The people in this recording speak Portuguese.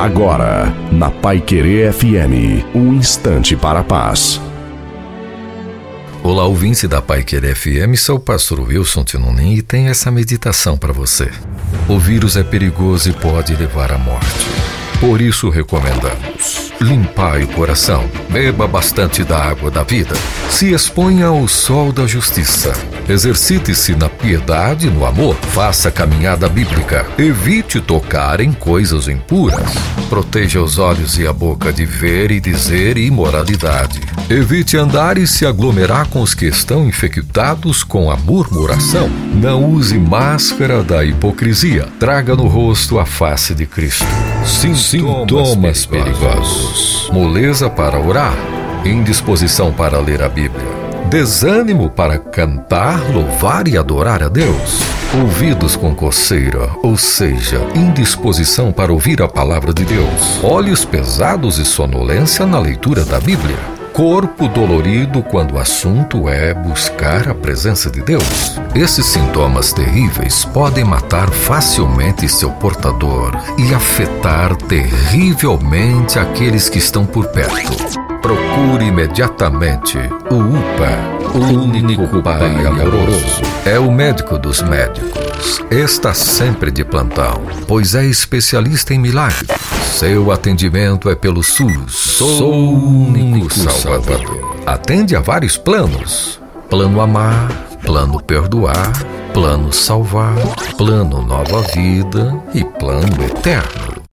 Agora, na Pai Querer FM, um instante para a paz. Olá, ouvinte da Pai Querer FM, sou o pastor Wilson Tinonim e tenho essa meditação para você. O vírus é perigoso e pode levar à morte. Por isso recomendamos: limpai o coração, beba bastante da água da vida, se exponha ao sol da justiça, exercite-se na piedade e no amor, faça caminhada bíblica, evite tocar em coisas impuras, proteja os olhos e a boca de ver e dizer imoralidade, evite andar e se aglomerar com os que estão infectados com a murmuração, não use máscara da hipocrisia, traga no rosto a face de Cristo. Sim, Sintomas perigosos: moleza para orar, indisposição para ler a Bíblia, desânimo para cantar, louvar e adorar a Deus, ouvidos com coceira, ou seja, indisposição para ouvir a palavra de Deus, olhos pesados e sonolência na leitura da Bíblia corpo dolorido quando o assunto é buscar a presença de Deus. Esses sintomas terríveis podem matar facilmente seu portador e afetar terrivelmente aqueles que estão por perto. Procure imediatamente o UPA, o único pai amoroso. É o médico dos médicos. Está sempre de plantão, pois é especialista em milagres. Seu atendimento é pelo SUS. Sou o único Salvador. Atende a vários planos: plano amar, plano perdoar, plano salvar, plano nova vida e plano eterno.